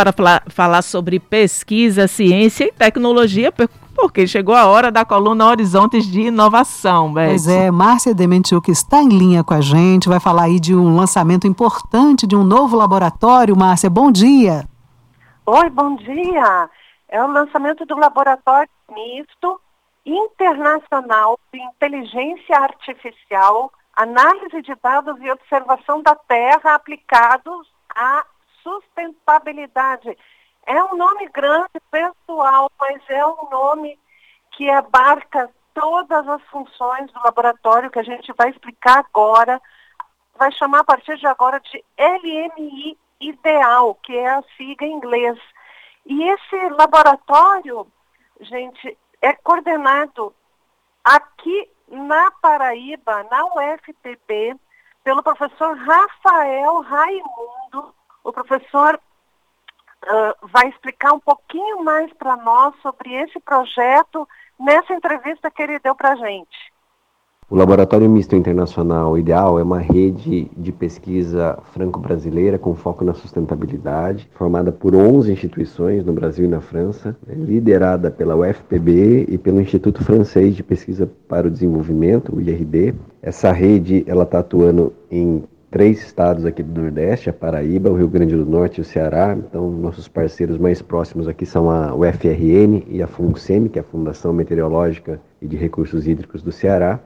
para falar sobre pesquisa, ciência e tecnologia, porque chegou a hora da coluna Horizontes de Inovação, Beth. Pois é, Márcia Dementiuk está em linha com a gente, vai falar aí de um lançamento importante de um novo laboratório. Márcia, bom dia. Oi, bom dia. É o lançamento do laboratório misto internacional de inteligência artificial, análise de dados e observação da Terra aplicados à sustentabilidade. É um nome grande, pessoal, mas é um nome que abarca todas as funções do laboratório que a gente vai explicar agora. Vai chamar a partir de agora de LMI Ideal, que é a sigla em inglês. E esse laboratório, gente, é coordenado aqui na Paraíba, na UFPB, pelo professor Rafael Raimundo. O professor uh, vai explicar um pouquinho mais para nós sobre esse projeto nessa entrevista que ele deu para a gente. O Laboratório Misto Internacional Ideal é uma rede de pesquisa franco-brasileira com foco na sustentabilidade, formada por 11 instituições no Brasil e na França, né, liderada pela UFPB e pelo Instituto Francês de Pesquisa para o Desenvolvimento, o IRD. Essa rede ela está atuando em três estados aqui do Nordeste, a Paraíba, o Rio Grande do Norte e o Ceará. Então, nossos parceiros mais próximos aqui são a UFRN e a FUNSEMI, que é a Fundação Meteorológica e de Recursos Hídricos do Ceará.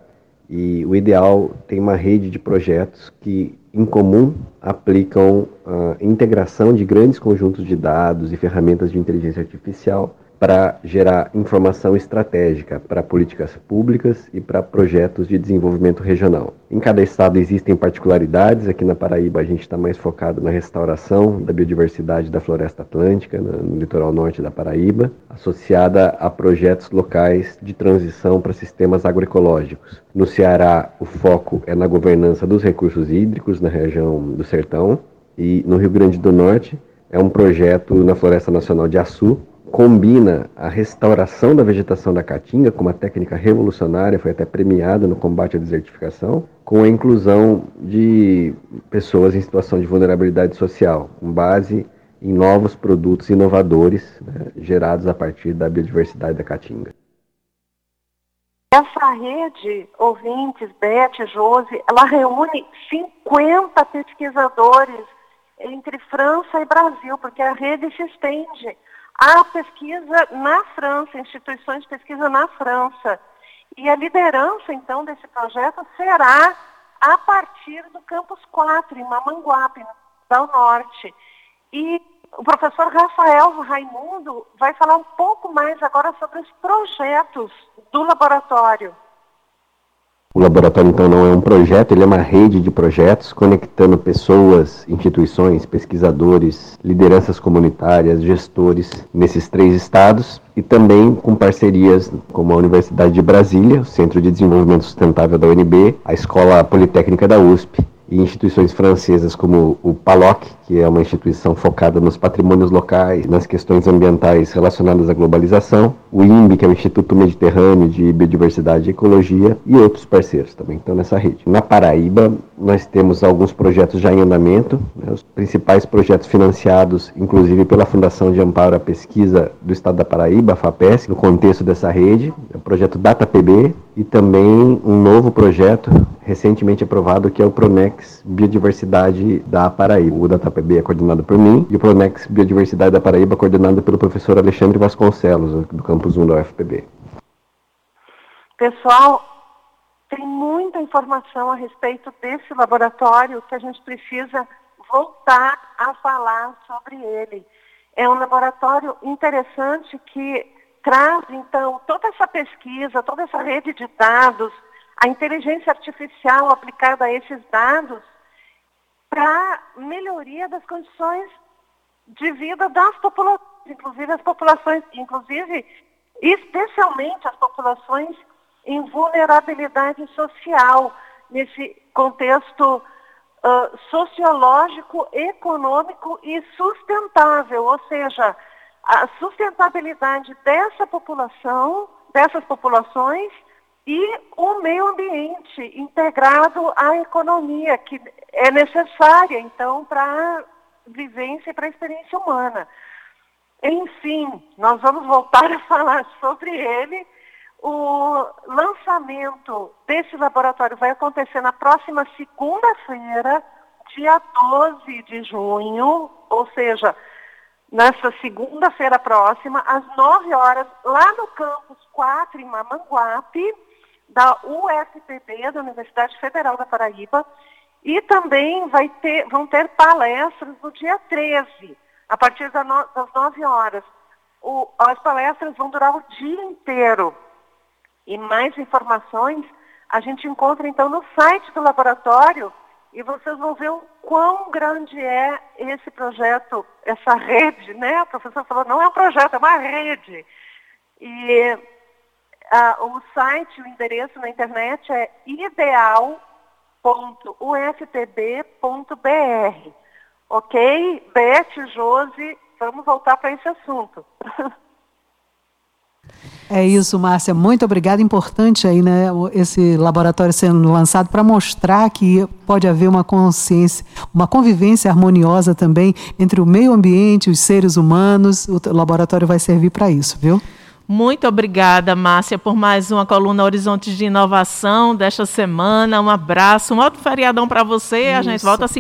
E o ideal tem uma rede de projetos que, em comum, aplicam a integração de grandes conjuntos de dados e ferramentas de inteligência artificial para gerar informação estratégica para políticas públicas e para projetos de desenvolvimento regional. Em cada estado existem particularidades. Aqui na Paraíba a gente está mais focado na restauração da biodiversidade da floresta atlântica, no litoral norte da Paraíba, associada a projetos locais de transição para sistemas agroecológicos. No Ceará, o foco é na governança dos recursos hídricos na região do Sertão. E no Rio Grande do Norte, é um projeto na Floresta Nacional de Açu, combina a restauração da vegetação da caatinga com uma técnica revolucionária, foi até premiada no combate à desertificação, com a inclusão de pessoas em situação de vulnerabilidade social, com base em novos produtos inovadores né, gerados a partir da biodiversidade da caatinga. Essa rede, ouvintes, Beth, Josi, ela reúne 50 pesquisadores entre França e Brasil, porque a rede se estende a pesquisa na França, instituições de pesquisa na França. E a liderança, então, desse projeto será a partir do Campus 4, em Mamanguape, no Norte. E o professor Rafael Raimundo vai falar um pouco mais agora sobre os projetos do laboratório. O laboratório, então, não é um projeto, ele é uma rede de projetos conectando pessoas, instituições, pesquisadores, lideranças comunitárias, gestores nesses três estados e também com parcerias como a Universidade de Brasília, o Centro de Desenvolvimento Sustentável da UNB, a Escola Politécnica da USP e instituições francesas como o PALOC, que é uma instituição focada nos patrimônios locais, nas questões ambientais relacionadas à globalização, o INBE, que é o Instituto Mediterrâneo de Biodiversidade e Ecologia, e outros parceiros também estão nessa rede. Na Paraíba, nós temos alguns projetos já em andamento, né, os principais projetos financiados, inclusive pela Fundação de Amparo à Pesquisa do Estado da Paraíba, a FAPES, no contexto dessa rede, é o projeto DataPB, e também um novo projeto recentemente aprovado que é o Pronex Biodiversidade da Paraíba. O DataPB é coordenado por mim e o Pronex Biodiversidade da Paraíba é coordenado pelo professor Alexandre Vasconcelos, do campus 1 da UFPB. Pessoal, tem muita informação a respeito desse laboratório que a gente precisa voltar a falar sobre ele. É um laboratório interessante que traz, então, toda essa pesquisa, toda essa rede de dados, a inteligência artificial aplicada a esses dados para melhoria das condições de vida das populações, inclusive as populações, inclusive, especialmente as populações em vulnerabilidade social, nesse contexto uh, sociológico, econômico e sustentável, ou seja, a sustentabilidade dessa população, dessas populações e o meio ambiente integrado à economia, que é necessária, então, para vivência e para a experiência humana. Enfim, nós vamos voltar a falar sobre ele. O lançamento desse laboratório vai acontecer na próxima segunda-feira, dia 12 de junho, ou seja, nessa segunda-feira próxima, às 9 horas, lá no campus 4 em Mamanguape, da UFPB, da Universidade Federal da Paraíba, e também vai ter, vão ter palestras no dia 13, a partir das 9 horas. O, as palestras vão durar o dia inteiro. E mais informações a gente encontra então no site do laboratório e vocês vão ver o quão grande é esse projeto, essa rede, né? A professora falou, não é um projeto, é uma rede. E o site, o endereço na internet é ideal.ufpb.br. Ok? Beth, Josi, vamos voltar para esse assunto. É isso, Márcia. Muito obrigada. Importante aí, né, esse laboratório sendo lançado para mostrar que pode haver uma consciência, uma convivência harmoniosa também entre o meio ambiente, os seres humanos. O laboratório vai servir para isso, viu? Muito obrigada, Márcia, por mais uma coluna Horizontes de Inovação desta semana. Um abraço, um outro feriadão para você. Isso. A gente volta assim